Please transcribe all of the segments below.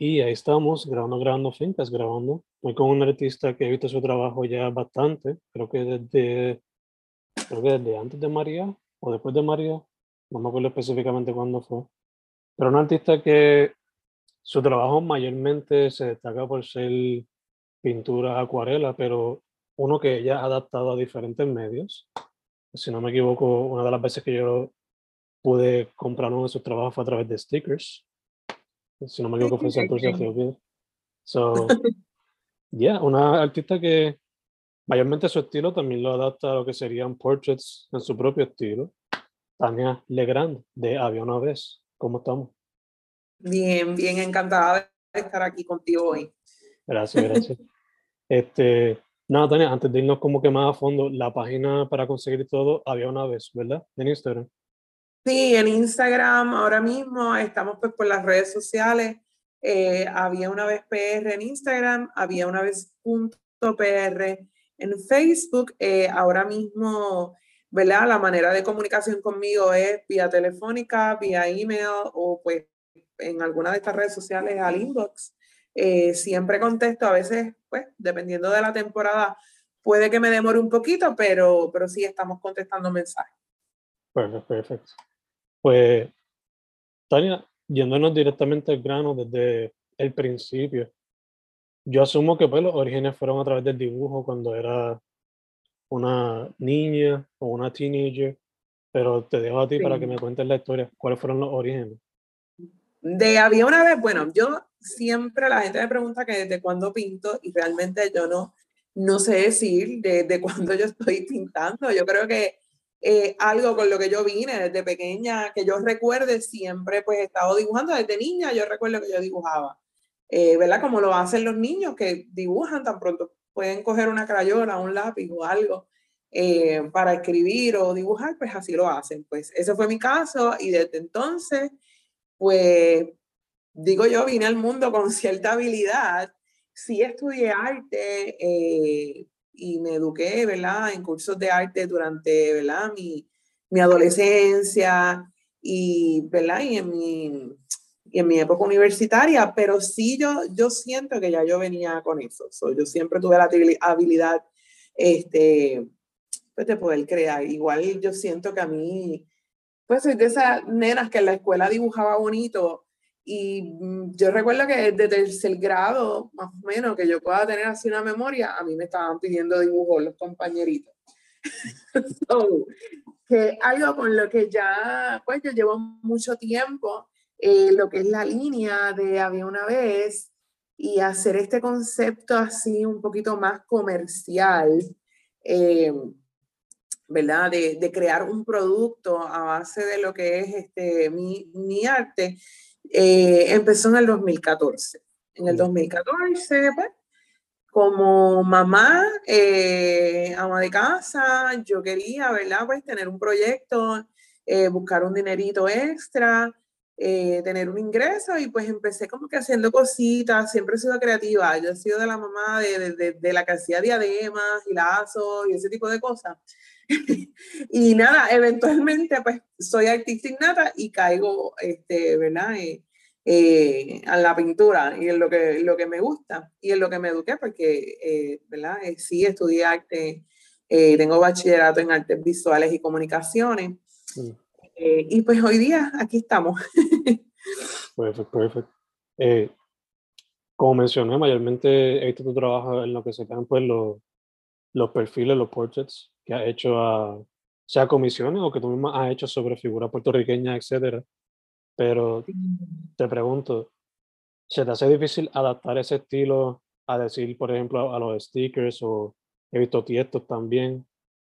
Y ahí estamos, grabando, grabando fincas, grabando. Voy con un artista que he visto su trabajo ya bastante, creo que desde, creo que desde antes de María o después de María, no me acuerdo específicamente cuándo fue. Pero un artista que su trabajo mayormente se destaca por ser pintura acuarela, pero uno que ella ha adaptado a diferentes medios. Si no me equivoco, una de las veces que yo pude comprar uno de sus trabajos fue a través de stickers. Si no me equivoco, fue Santurce Theophil. So, yeah, una artista que mayormente su estilo también lo adapta a lo que serían portraits en su propio estilo. Tania Legrand, de Había una vez. ¿Cómo estamos? Bien, bien encantada de estar aquí contigo hoy. Gracias, gracias. este, nada, Tania, antes de irnos como que más a fondo, la página para conseguir todo había una vez, ¿verdad? En Instagram. Sí, en Instagram ahora mismo estamos pues por las redes sociales. Eh, había una vez PR en Instagram, había una vez punto PR en Facebook. Eh, ahora mismo, ¿verdad? La manera de comunicación conmigo es vía telefónica, vía email o pues en alguna de estas redes sociales al inbox. Eh, siempre contesto, a veces, pues, dependiendo de la temporada, puede que me demore un poquito, pero, pero sí estamos contestando mensajes. Perfecto, perfecto. Pues, Tania, yéndonos directamente al grano desde el principio, yo asumo que pues, los orígenes fueron a través del dibujo cuando era una niña o una teenager, pero te dejo a ti para que me cuentes la historia, cuáles fueron los orígenes. De había una vez, bueno, yo siempre la gente me pregunta que desde cuándo pinto y realmente yo no, no sé decir desde cuándo yo estoy pintando. Yo creo que eh, algo con lo que yo vine desde pequeña, que yo recuerde siempre, pues he estado dibujando desde niña, yo recuerdo que yo dibujaba, eh, ¿verdad? Como lo hacen los niños que dibujan tan pronto, pueden coger una crayola, un lápiz o algo eh, para escribir o dibujar, pues así lo hacen. Pues ese fue mi caso y desde entonces, pues digo yo, vine al mundo con cierta habilidad. Sí estudié arte, y me eduqué, ¿verdad? En cursos de arte durante, ¿verdad? Mi, mi adolescencia y, ¿verdad? Y en mi, y en mi época universitaria, pero sí yo, yo siento que ya yo venía con eso. yo siempre tuve la habilidad este, pues, de poder crear. Igual yo siento que a mí, pues soy de esas nenas que en la escuela dibujaba bonito, y mm, yo recuerdo que desde tercer grado, más o menos, que yo pueda tener así una memoria, a mí me estaban pidiendo dibujos los compañeritos. so, que algo con lo que ya, pues yo llevo mucho tiempo, eh, lo que es la línea de había una vez y hacer este concepto así un poquito más comercial, eh, ¿verdad? De, de, crear un producto a base de lo que es este, mi, mi arte eh, empezó en el 2014. En el 2014, pues, como mamá, eh, ama de casa, yo quería, ¿verdad? Pues tener un proyecto, eh, buscar un dinerito extra eh, tener un ingreso y pues empecé como que haciendo cositas, siempre he sido creativa, yo he sido de la mamá de, de, de la que hacía diademas y lazos y ese tipo de cosas. y nada, eventualmente pues soy artista innata y caigo, este, ¿verdad? Eh, eh, a la pintura y en lo que, lo que me gusta y en lo que me eduqué, porque, eh, ¿verdad? Eh, sí, estudié arte, tengo bachillerato en artes visuales y comunicaciones. Y pues hoy día aquí estamos. perfecto, perfecto. como mencioné, mayormente he visto tu trabajo en lo que se llaman pues los, los perfiles, los portraits que has hecho a, sea comisiones o que tú misma has hecho sobre figuras puertorriqueñas, etcétera. Pero te pregunto, ¿se te hace difícil adaptar ese estilo a decir, por ejemplo, a los stickers o he visto tiestos también?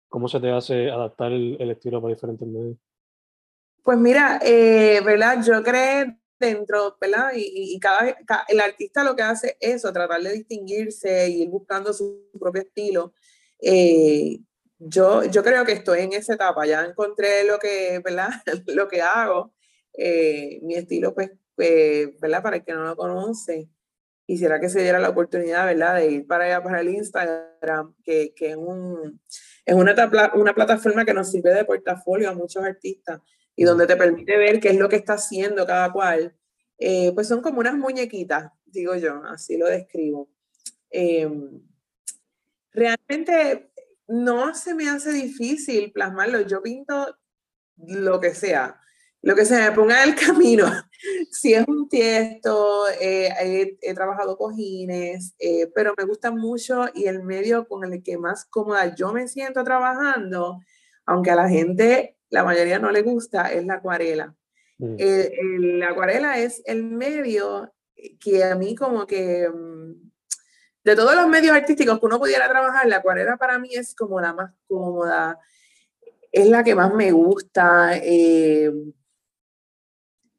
¿Cómo se te hace adaptar el, estilo para diferentes medios? Pues mira, eh, ¿verdad? Yo creo dentro, ¿verdad? Y, cada, el artista lo que hace es eso, tratar de distinguirse y ir buscando su propio estilo. Eh, yo, yo creo que estoy en esa etapa, ya encontré lo que, ¿verdad? lo que hago eh, mi estilo, pues, pues, ¿verdad? Para el que no lo conoce, quisiera que se diera la oportunidad, ¿verdad? De ir para allá, para el Instagram, que, que es, un, es una, una plataforma que nos sirve de portafolio a muchos artistas y donde te permite ver qué es lo que está haciendo cada cual. Eh, pues son como unas muñequitas, digo yo, así lo describo. Realmente no se me hace difícil plasmarlo. Yo pinto lo que sea lo que se me ponga en el camino. si es un tiesto, eh, he, trabajado cojines, eh, pero me gusta mucho y el medio con el que más cómoda yo me siento trabajando, aunque a la gente, la mayoría no le gusta, es la acuarela. Mm. la acuarela es el medio que a mí como que mm, de todos los medios artísticos que uno pudiera trabajar, la acuarela para mí es como la más cómoda, es la que más me gusta. Eh,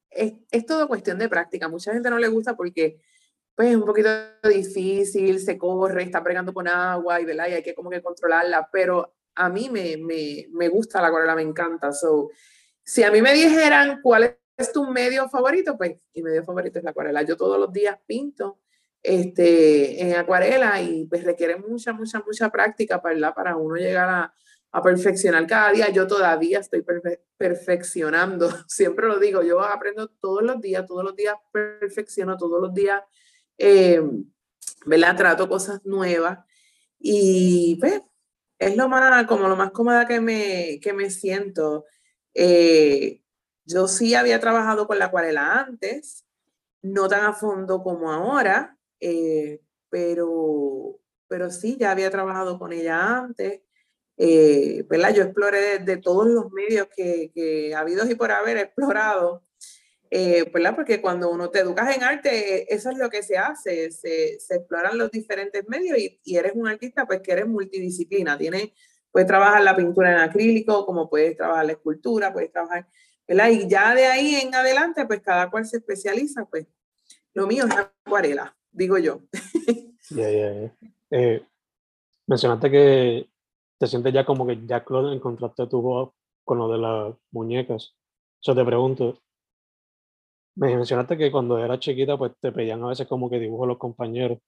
es, es todo cuestión de práctica. Mucha gente no le gusta porque pues es un poquito difícil, se corre, está pregando con agua y, y hay que como que controlarla, pero a mí me, me, me gusta la acuarela, me encanta. So, si a mí me dijeran cuál es tu medio favorito, pues mi medio favorito es la acuarela. Yo todos los días pinto este, en acuarela y pues requiere mucha, mucha, mucha práctica para, uno llegar a, a perfeccionar cada día. Yo todavía estoy perfeccionando, siempre lo digo, yo aprendo todos los días, todos los días perfecciono, todos los días, eh, ¿verdad? Trato cosas nuevas y pues es lo más, como lo más cómoda que me, que me siento. Eh, yo sí había trabajado con la acuarela antes, no tan a fondo como ahora, eh, pero, pero sí, ya había trabajado con ella antes eh, ¿verdad? Yo exploré de, todos los medios que, que habido y por haber explorado, eh, ¿verdad? Porque cuando uno te educas en arte, eso es lo que se hace, se, se exploran los diferentes medios y, y, eres un artista pues que eres multidisciplina, tienes, puedes trabajar la pintura en acrílico, como puedes trabajar la escultura, puedes trabajar, ¿verdad? Y ya de ahí en adelante, pues cada cual se especializa, pues lo mío es la acuarela, digo yo. Ya, ya. mencionaste que te sientes ya como que ya encontraste tu voz con lo de las muñecas. Yo te pregunto, me mencionaste que cuando eras chiquita, pues te pedían a veces como que dibujo los compañeros.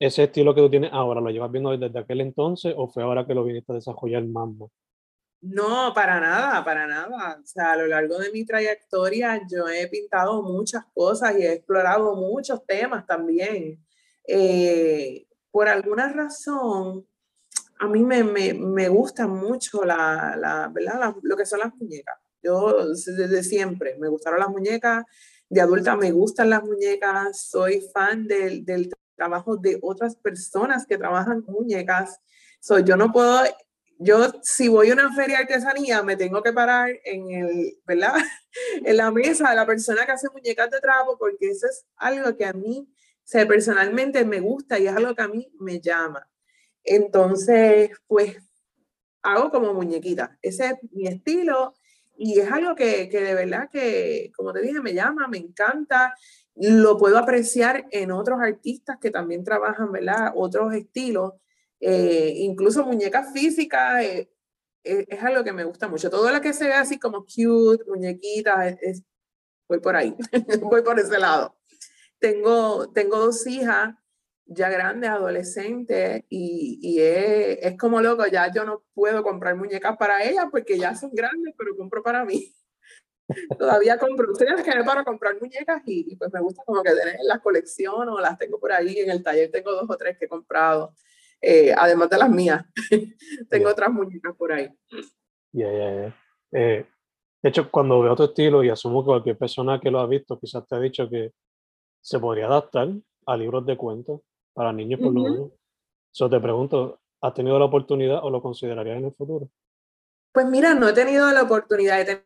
¿Ese estilo que tú tienes ahora lo llevas viendo desde aquel entonces o fue ahora que lo viniste a desarrollar más? No, para nada, para nada. O sea, a lo largo de mi trayectoria yo he pintado muchas cosas y he explorado muchos temas también. Eh, por alguna razón, a mí me, me, me gusta mucho la, la, ¿verdad? lo que son las muñecas. Yo desde siempre me gustaron las muñecas, de adulta me gustan las muñecas, soy fan del, del trabajo de otras personas que trabajan con muñecas. So, yo no puedo, yo si voy a una feria de artesanía me tengo que parar en el, ¿verdad? en la mesa de la persona que hace muñecas de trapo porque eso es algo que a mí se personalmente me gusta y es algo que a mí me llama. Entonces, pues hago como muñequita. Ese es mi estilo y es algo que, que, de verdad que, como te dije, me llama, me encanta. Lo puedo apreciar en otros artistas que también trabajan, ¿verdad? Otros estilos, eh, incluso muñecas físicas. Eh, eh, es algo que me gusta mucho. Todo lo que se ve así como cute, muñequitas, es, voy por ahí, voy por ese lado. Tengo, tengo dos hijas ya grandes, adolescentes, y, y es, es, como loco, ya yo no puedo comprar muñecas para ellas porque ya son grandes, pero compro para mí. Todavía compro, ustedes que para comprar muñecas y, pues me gusta como que tener las colecciones o las tengo por ahí, en el taller tengo dos o tres que he comprado, eh, además de las mías, tengo otras muñecas por ahí. Ya, ya, ya. Eh, de hecho, cuando veo tu estilo y asumo que cualquier persona que lo ha visto quizás te ha dicho que se podría adaptar a libros de cuentos para niños por lo menos. Yo te pregunto, ¿has tenido la oportunidad o lo considerarías en el futuro? Pues mira, no he tenido la oportunidad, he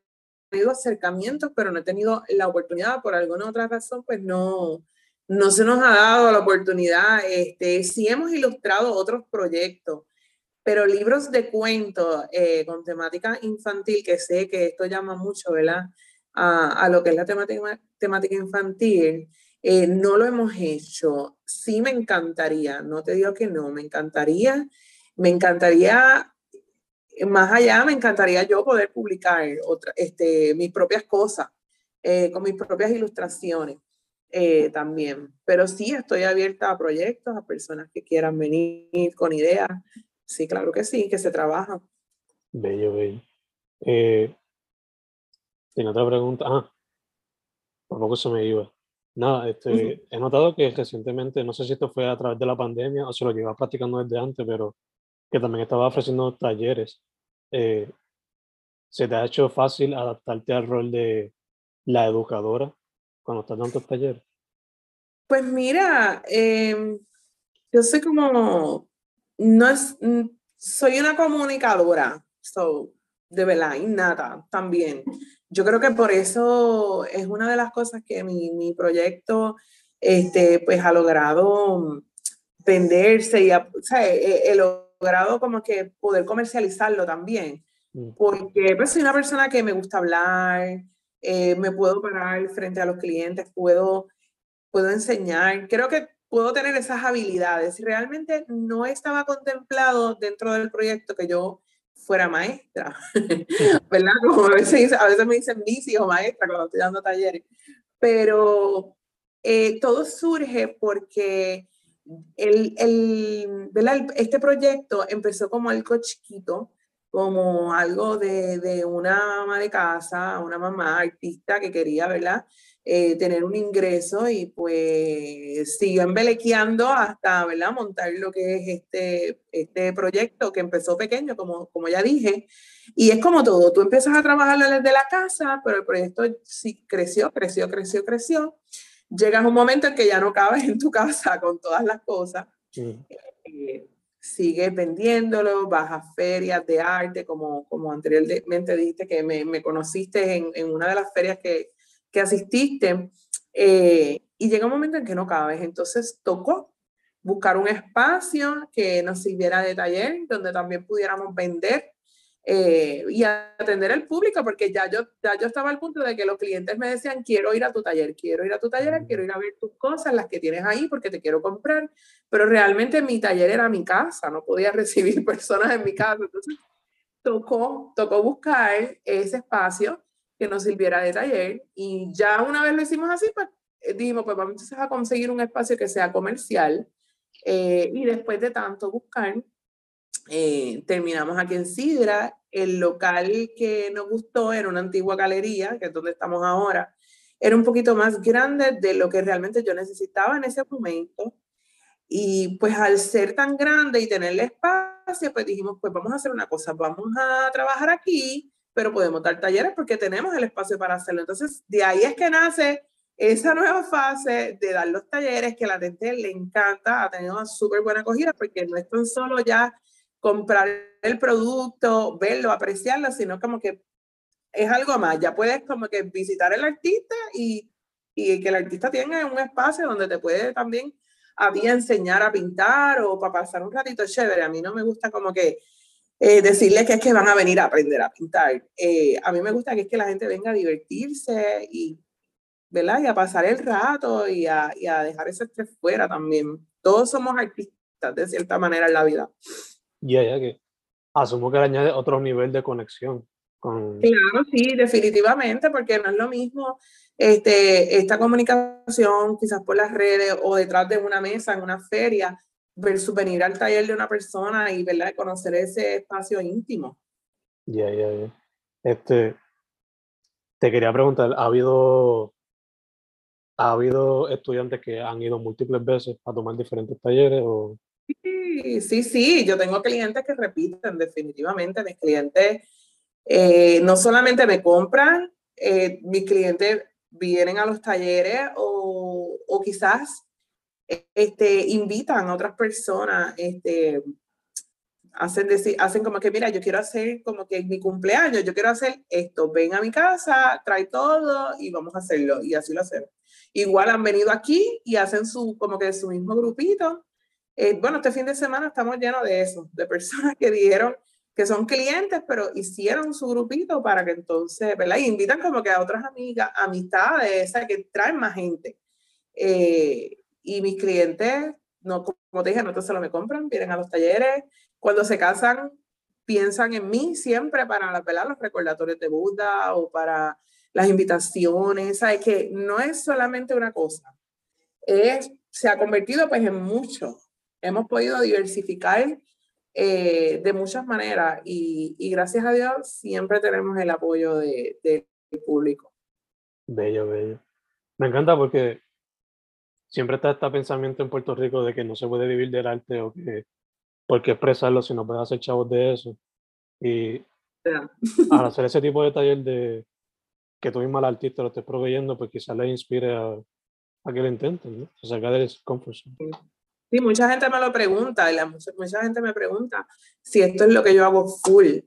tenido acercamientos, pero no he tenido la oportunidad por alguna otra razón, pues no, no se nos ha dado la oportunidad. Este, sí hemos ilustrado otros proyectos, pero libros de cuentos eh, con temática infantil, que sé que esto llama mucho, ¿verdad? A, lo que es la temática, infantil, eh, no lo hemos hecho. Sí me encantaría, no te digo que no, me encantaría, me encantaría, más allá, me encantaría yo poder publicar este, mis propias cosas, eh, con mis propias ilustraciones. También. Pero sí estoy abierta a proyectos, a personas que quieran venir con ideas, Sí, claro que sí, que se trabaja. Bello, bello. Eh, tiene otra pregunta. Ah, por poco se me iba. Nada, este, he notado que recientemente, no sé si esto fue a través de la pandemia o se lo llevaba practicando desde antes, pero que también estaba ofreciendo talleres. Eh, ¿Se te ha hecho fácil adaptarte al rol de la educadora cuando estás dando talleres? Pues mira, em, yo soy como no es, soy una comunicadora, so, de verdad, innata también. Yo creo que por eso es una de las cosas que mi, mi proyecto este, pues, ha logrado venderse y o sea, he, logrado como que poder comercializarlo también. Mm. Porque pues, soy una persona que me gusta hablar, eh, me puedo parar frente a los clientes, puedo, puedo enseñar. Creo que puedo tener esas habilidades. Realmente no estaba contemplado dentro del proyecto que yo fuera maestra, ¿verdad? Como a veces, a veces me dicen bici o maestra cuando estoy dando talleres, pero eh, todo surge porque el, el, ¿verdad? este proyecto empezó como algo chiquito, como algo de, de, una ama de casa, una mamá artista que quería, ¿verdad? Eh, tener un ingreso y pues sigo embelequeando hasta, ¿verdad? Montar lo que es este, este proyecto que empezó pequeño, como, como ya dije. Y es como todo, tú empiezas a trabajar desde la casa, pero el proyecto sí creció, creció, creció, creció. Llegas a un momento en que ya no cabes en tu casa con todas las cosas. Eh, sigues vendiéndolo, vas a ferias de arte, como, como anteriormente dijiste que me, me conociste en, en, una de las ferias que, que asististe eh, y llega un momento en que no cabes. Entonces tocó buscar un espacio que nos sirviera de taller, donde también pudiéramos vender eh, y atender al público, porque ya yo, ya yo estaba al punto de que los clientes me decían, quiero ir a tu taller, quiero ir a tu taller, quiero ir a ver tus cosas, las que tienes ahí, porque te quiero comprar, pero realmente mi taller era mi casa, no podía recibir personas en mi casa. Entonces, tocó, tocó buscar ese espacio que nos sirviera de taller. Y ya una vez lo hicimos así, pues eh, dijimos, pues vamos a conseguir un espacio que sea comercial. Eh, y después de tanto buscar, eh, terminamos aquí en Sidra. El local que nos gustó era una antigua galería, que es donde estamos ahora. Era un poquito más grande de lo que realmente yo necesitaba en ese momento. Y pues al ser tan grande y tener el espacio, pues dijimos, pues vamos a hacer una cosa, vamos a trabajar aquí pero podemos dar talleres porque tenemos el espacio para hacerlo. Entonces, de ahí es que nace esa nueva fase de dar los talleres que a la gente le encanta, ha tenido una súper buena acogida porque no es tan solo ya comprar el producto, verlo, apreciarlo, sino como que es algo más. Ya puedes como que visitar al artista y, y que el artista tenga un espacio donde te puede también a ti enseñar a pintar o para pasar un ratito chévere. A mí no me gusta como que eh, decirles que es que van a venir a aprender a pintar. Eh, a mí me gusta que es que la gente venga a divertirse y, ¿verdad? y a pasar el rato y a, y a dejar ese estrés fuera también. Todos somos artistas de cierta manera en la vida. Ya, ya que asumo que le añade otro nivel de conexión Con... Claro, sí, definitivamente, porque no es lo mismo este, esta comunicación quizás por las redes o detrás de una mesa en una feria versus venir al taller de una persona y ¿verdad? conocer ese espacio íntimo. Ya, ya, ya. Este, te quería preguntar, ¿ha habido, ¿ha habido estudiantes que han ido múltiples veces a tomar diferentes talleres? O... Sí, sí, sí, yo tengo clientes que repiten definitivamente, mis clientes eh, no solamente me compran, eh, mis clientes vienen a los talleres o, o quizás este, invitan a otras personas, este, hacen, decir, hacen como que, mira, yo quiero hacer como que mi cumpleaños, yo quiero hacer esto, ven a mi casa, trae todo y vamos a hacerlo. Y así lo hacemos. Igual han venido aquí y hacen su, como que su mismo grupito. Eh, bueno, este fin de semana estamos llenos de eso, de personas que dijeron que son clientes, pero hicieron su grupito para que entonces, ¿verdad? Y invitan como que a otras amigas, amistades, o que traen más gente. Eh, y mis clientes, no, como te dije, no se lo me compran, vienen a los talleres, cuando se casan, piensan en mí siempre para los recordatorios de Buda o para las invitaciones, ¿sabes? Que no es solamente una cosa, es, se ha convertido pues en mucho. Hemos podido diversificar eh, de muchas maneras y, y, gracias a Dios siempre tenemos el apoyo del de, público. Bello, bello. Me encanta porque siempre está este pensamiento en Puerto Rico de que no se puede vivir del arte o que por qué expresarlo si no puedes hacer chavos de eso. Y al hacer ese tipo de taller de que tú mismo al artista lo estés proveyendo, pues quizás le inspire a, a que lo intenten, ¿no? O sacar del comfort Sí, mucha gente me lo pregunta, y la, mucha, gente me pregunta si esto es lo que yo hago full,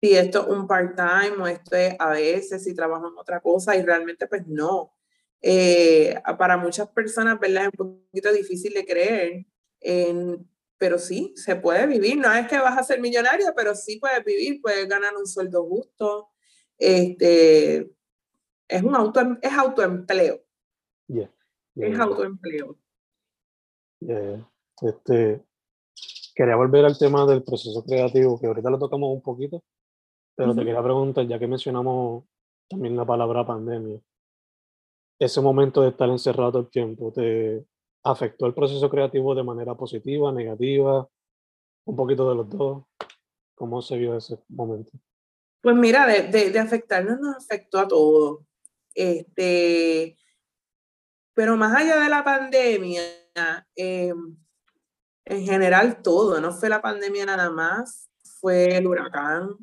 si esto es un part-time o esto es a veces, si trabajo en otra cosa, y realmente pues no. Eh, para muchas personas, ¿verdad? Es un poquito difícil de creer pero sí, se puede vivir. No es que vas a ser millonario, pero sí puedes vivir, puedes ganar un sueldo justo. Este, es un auto, es autoempleo. es autoempleo. Este, quería volver al tema del proceso creativo, que ahorita lo tocamos un poquito, pero te quería preguntar, ya que mencionamos también la palabra pandemia, ese momento de estar encerrado todo el tiempo, ¿te, afectó el proceso creativo de manera positiva, negativa, un poquito de los dos. ¿Cómo se vio ese momento? Pues mira, de, de, afectarnos nos afectó a todos. Este, pero más allá de la pandemia, em, en general todo, no fue la pandemia nada más, fue el huracán,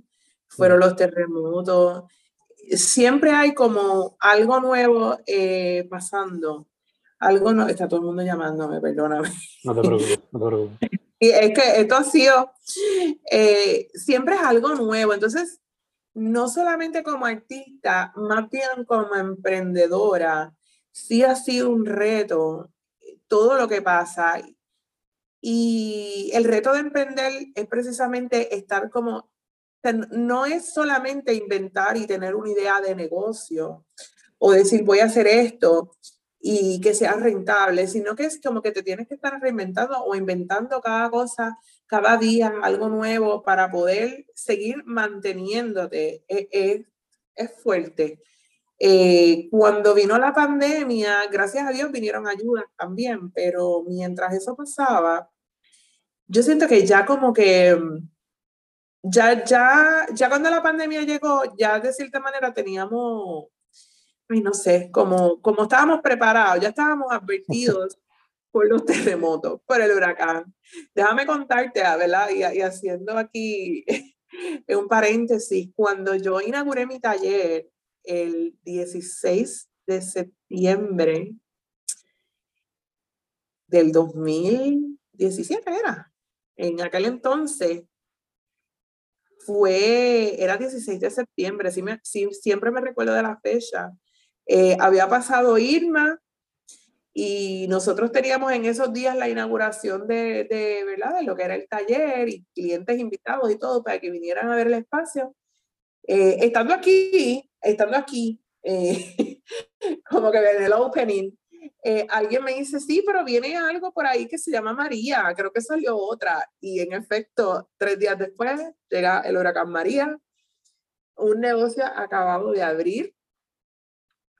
fueron los terremotos. Siempre hay como algo nuevo eh, pasando algo no, está todo el mundo llamándome, perdóname. No te preocupes, no te preocupes. Y es que esto ha sido, eh, siempre es algo nuevo, entonces, no solamente como artista, más bien como emprendedora, sí ha sido un reto todo lo que pasa. Y el reto de emprender es precisamente estar como, no es solamente inventar y tener una idea de negocio o decir voy a hacer esto, y que sea rentable, sino que es como que te tienes que estar reinventando o inventando cada cosa, cada día, algo nuevo para poder seguir manteniéndote. Es, es, es fuerte. Eh, cuando vino la pandemia, gracias a Dios vinieron ayudas también, pero mientras eso pasaba, yo siento que ya como que, ya, ya, ya cuando la pandemia llegó, ya de cierta manera teníamos no sé, como, como estábamos preparados, ya estábamos advertidos por los terremotos, por el huracán. Déjame contarte, ah, ¿verdad? Y, y haciendo aquí un paréntesis, cuando yo inauguré mi taller el 16 de septiembre del 2017 era, en aquel entonces, fue, era 16 de septiembre, sí me, siempre me recuerdo de la fecha, eh, había pasado Irma y nosotros teníamos en esos días la inauguración de, de, ¿verdad? de lo que era el taller y clientes invitados y todo para que vinieran a ver el espacio. Eh, estando aquí, estando aquí, eh, como que en el opening, alguien me dice, sí, pero viene algo por ahí que se llama María, creo que salió otra. Y en efecto, tres días después llega el huracán María un negocio acabado de abrir.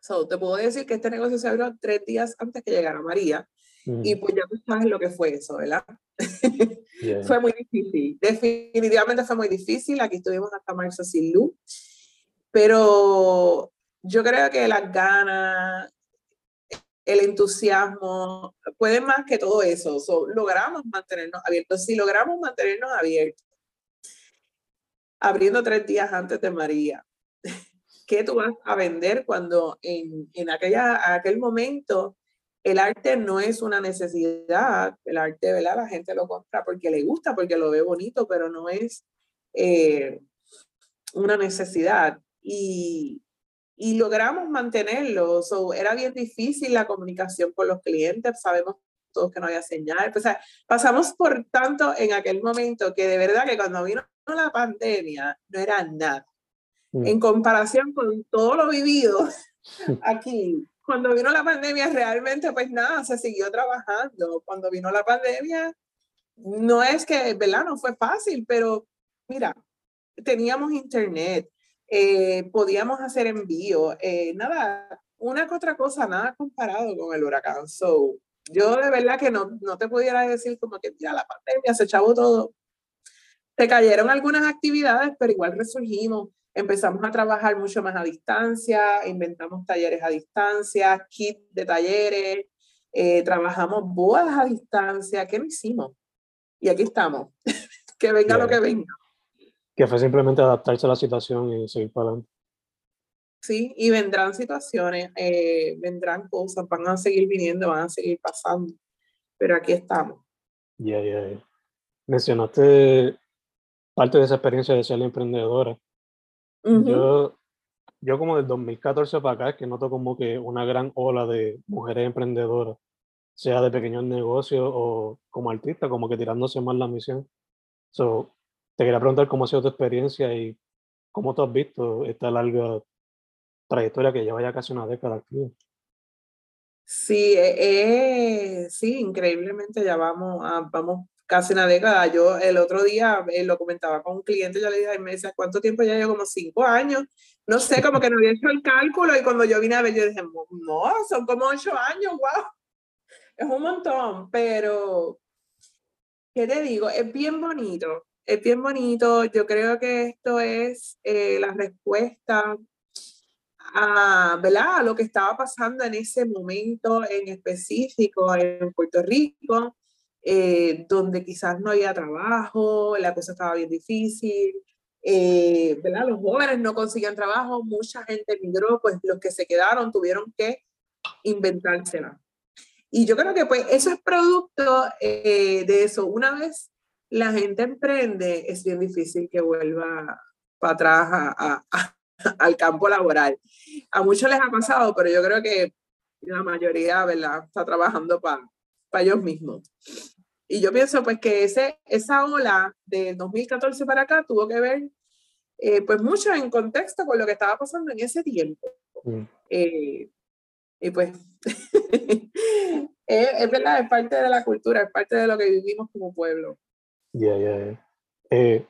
So, te puedo decir que este negocio se abrió tres días antes que llegara María. Y pues ya tú sabes lo que fue eso, ¿verdad? fue muy difícil. Definitivamente fue muy difícil. Aquí estuvimos hasta marzo sin luz. Pero yo creo que las ganas, el entusiasmo, pueden más que todo eso. logramos mantenernos abiertos. Si logramos mantenernos abiertos, abriendo tres días antes de María, ¿qué tú vas a vender cuando en, en aquella, aquel momento el arte no es una necesidad? El arte, ¿verdad? La gente lo compra porque le gusta, porque lo ve bonito, pero no es eh, una necesidad. Y, y logramos mantenerlo. era bien difícil la comunicación con los clientes, sabemos todos que no había señal. O sea, pasamos por tanto en aquel momento que de verdad que cuando vino la pandemia no era nada. Mm. En comparación con todo lo vivido aquí, cuando vino la pandemia realmente pues nada, se siguió trabajando. Cuando vino la pandemia, no es que, ¿verdad? No fue fácil, pero mira, teníamos internet, eh, podíamos hacer envío, eh, nada, una que otra cosa, nada comparado con el huracán. So, yo de verdad que no, no te pudiera decir como que ya la pandemia se echaba todo. Se cayeron algunas actividades, pero igual resurgimos. Empezamos a trabajar mucho más a distancia, inventamos talleres a distancia, kits de talleres, eh, trabajamos bodas a distancia. ¿Qué no hicimos? Y aquí estamos. que venga lo que venga que fue simplemente adaptarse a la situación y seguir para adelante. Sí, y vendrán situaciones, eh, vendrán cosas, van a seguir viniendo, van a seguir pasando, pero aquí estamos. Ya, ya, Mencionaste parte de esa experiencia de ser emprendedora. Yo, yo como del 2014 para acá es que noto como que una gran ola de mujeres emprendedoras, sea de pequeños negocios o como artistas, como que tirándose más la misión. So, te quería preguntar cómo ha sido tu experiencia y cómo tú has visto esta larga trayectoria que lleva ya casi una década activa. Sí, eh, sí, increíblemente ya vamos, vamos casi una década. Yo el otro día eh, lo comentaba con un cliente, yo le dije, me decía, ¿cuánto tiempo ya llevo? Como cinco años. No sé, como que no había hecho el cálculo y cuando yo vine a ver, yo dije, no, son como ocho años, wow. Es un montón, pero, ¿qué te digo? Es bien bonito es bien bonito. Yo creo que esto es eh, la respuesta a, ¿verdad? lo que estaba pasando en ese momento en específico en Puerto Rico, eh, donde quizás no había trabajo, la cosa estaba bien difícil. Eh, ¿verdad? Los jóvenes no conseguían trabajo, mucha gente emigró, pues los que se quedaron tuvieron que inventársela. Y yo creo que pues eso es producto de eso. Una vez la gente emprende, es bien difícil que vuelva para atrás a, al campo laboral. A muchos les ha pasado, pero yo creo que la mayoría, ¿verdad? Está trabajando para ellos mismos. Y yo pienso pues que ese, esa ola de 2014 para acá tuvo que ver eh, pues mucho en contexto con lo que estaba pasando en ese tiempo. Mm. Eh, y pues es, es, verdad, es parte de la cultura, es parte de lo que vivimos como pueblo. Ya, ya, eh,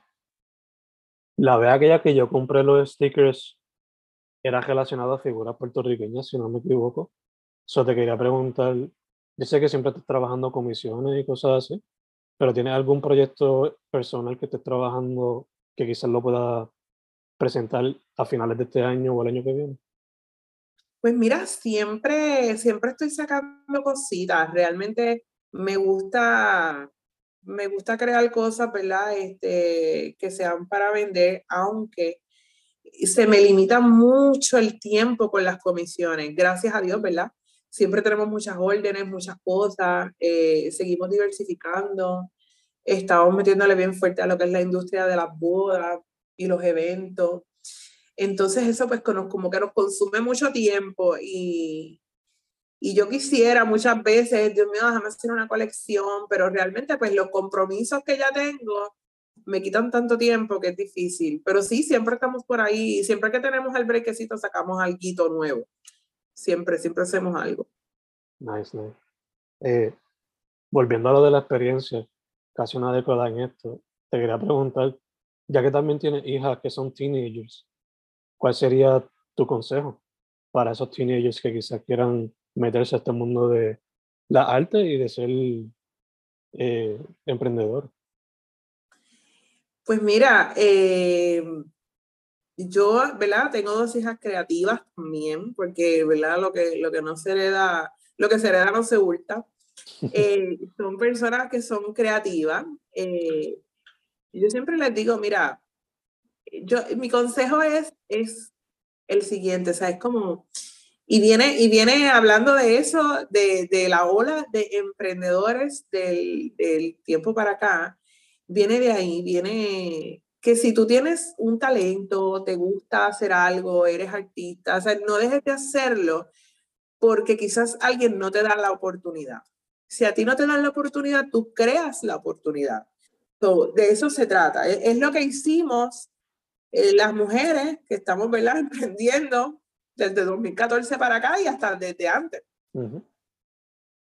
la vez aquella que yo compré los stickers era relacionado a figuras puertorriqueñas, si no me equivoco. Eso te quería preguntar, yo sé que siempre estás trabajando comisiones y cosas así, pero ¿tienes algún proyecto personal que estés trabajando que quizás lo pueda presentar a finales de este año o el año que viene? Pues mira, siempre, siempre estoy sacando cositas. Realmente me gusta me gusta crear cosas, ¿verdad? Este, que sean para vender, aunque se me limita mucho el tiempo con las comisiones. Gracias a Dios, ¿verdad? Siempre tenemos muchas órdenes, muchas cosas, eh, seguimos diversificando, estamos metiéndole bien fuerte a lo que es la industria de las bodas y los eventos. Entonces eso pues como que nos consume mucho tiempo y, y yo quisiera muchas veces, Dios mío, déjame hacer una colección, pero realmente pues los compromisos que ya tengo me quitan tanto tiempo que es difícil. Pero sí, siempre estamos por ahí, siempre que tenemos el brequecito sacamos algo nuevo. Siempre, siempre hacemos algo. Nice, nice. Eh, volviendo a lo de la experiencia, casi una década en esto, te quería preguntar, ya que también tienes hijas que son teenagers, ¿cuál sería tu consejo para esos teenagers que quizás quieran meterse a este mundo de la arte y de ser eh, emprendedor? Pues mira, eh, yo, ¿verdad? Tengo dos hijas creativas también, porque, ¿verdad? Lo que, lo que no se hereda, lo que se hereda no se hurta. Eh, son personas que son creativas. Eh, yo siempre les digo, mira, yo, mi consejo es, es el siguiente, o sea, es como, y viene, y viene hablando de eso, de, la ola de emprendedores del, tiempo para acá, viene de ahí, viene que si tú tienes un talento, te gusta hacer algo, eres artista, no dejes de hacerlo porque quizás alguien no te da la oportunidad. Si a ti no te dan la oportunidad, tú creas la oportunidad. de eso se trata. Es, es lo que hicimos eh, las mujeres que estamos ¿verdad? emprendiendo desde 2014 para acá y hasta desde antes. Uh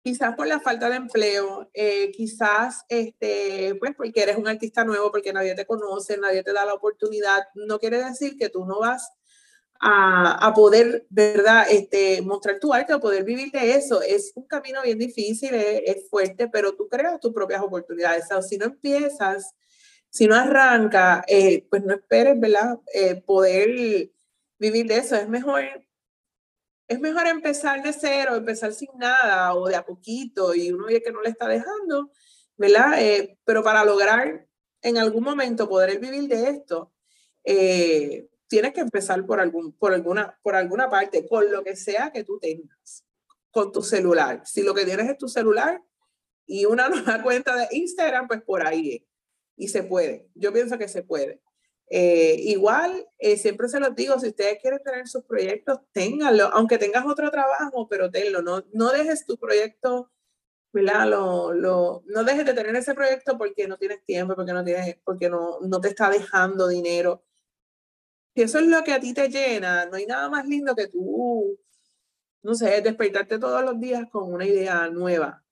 quizás por la falta de empleo, eh, quizás este, pues porque eres un artista nuevo, porque nadie te conoce, nadie te da la oportunidad, no quiere decir que tú no vas a, a poder, ¿verdad?, este, mostrar tu arte o poder vivir de eso. Es un camino bien difícil, es, es fuerte, pero tú creas tus propias oportunidades. O si no empiezas, si no arranca, eh, pues no esperes, ¿verdad?, eh, poder vivir de eso. Es mejor es mejor empezar de cero, empezar sin nada o de a poquito y uno ve que no le está dejando, ¿verdad? Eh, pero para lograr en algún momento poder vivir de esto, eh, tienes que empezar por, algún, por, alguna, por alguna parte, con lo que sea que tú tengas, con tu celular. Si lo que tienes es tu celular y una nueva cuenta de Instagram, pues por ahí Y se puede. Yo pienso que se puede. Eh, igual, eh, siempre se los digo, si ustedes quieren tener sus proyectos, ténganlo, aunque tengas otro trabajo, pero tenlo, no, no dejes tu proyecto, ¿verdad? Lo, lo, no dejes de tener ese proyecto porque no tienes tiempo, porque no, tienes, porque no, no te está dejando dinero. Si eso es lo que a ti te llena, no hay nada más lindo que tú, no sé, despertarte todos los días con una idea nueva.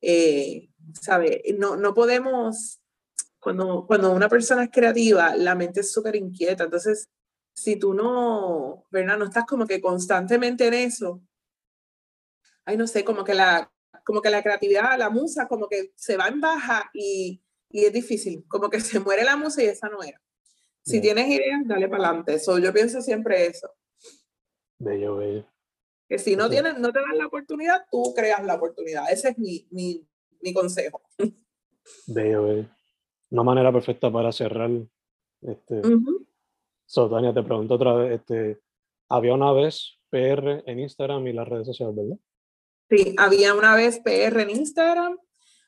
Eh, ¿Sabes? No, no podemos cuando, cuando una persona es creativa, la mente es súper inquieta. Entonces, si tú no, ¿verdad? No estás como que constantemente en eso, ay, no sé, como que la, como que la creatividad, la musa, como que se va en baja y, y es difícil, como que se muere la musa y esa no era. Si tienes ideas, dale para adelante. Eso, yo pienso siempre eso. Bello, bello. Que si no, tienes, no te dan la oportunidad, tú creas la oportunidad. Ese es mi, mi, mi consejo. Bello, bello una manera perfecta para cerrar. Este, so, Tania, te pregunto otra vez, este, había una vez PR en Instagram y las redes sociales, ¿verdad? Sí, había una vez PR en Instagram,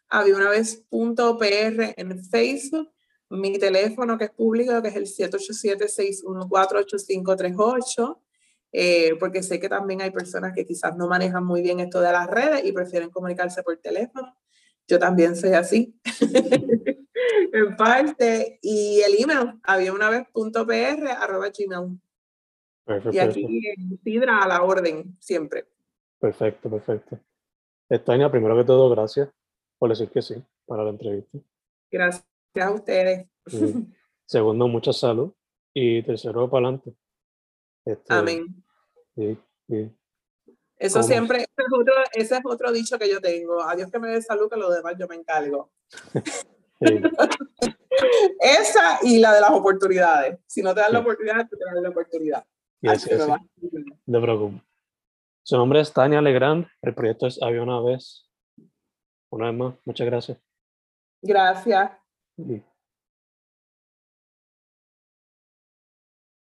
había una vez punto PR en Facebook, mi teléfono que es público, que es el 787-614-8538, eh, porque sé que también hay personas que quizás no manejan muy bien esto de las redes y prefieren comunicarse por teléfono. Yo también soy así. en parte. Y el email, había una vez punto pr arroba gmail. y aquí en Sidra a la orden, siempre. Perfecto, perfecto. Estaña, primero que todo, gracias por decir que sí para la entrevista. Gracias a ustedes. Segundo, mucha salud. Y tercero, para adelante. Este, Amén. Sí, sí. Eso siempre, ese es, otro, ese es otro dicho que yo tengo. Adiós que me dé salud, que lo demás yo me encargo. Esa y la de las oportunidades. Si no te dan la oportunidad, te dan la oportunidad. De preocupa. Su nombre es Tania Legrand. El proyecto es Había una vez. Una vez más, muchas gracias. Gracias.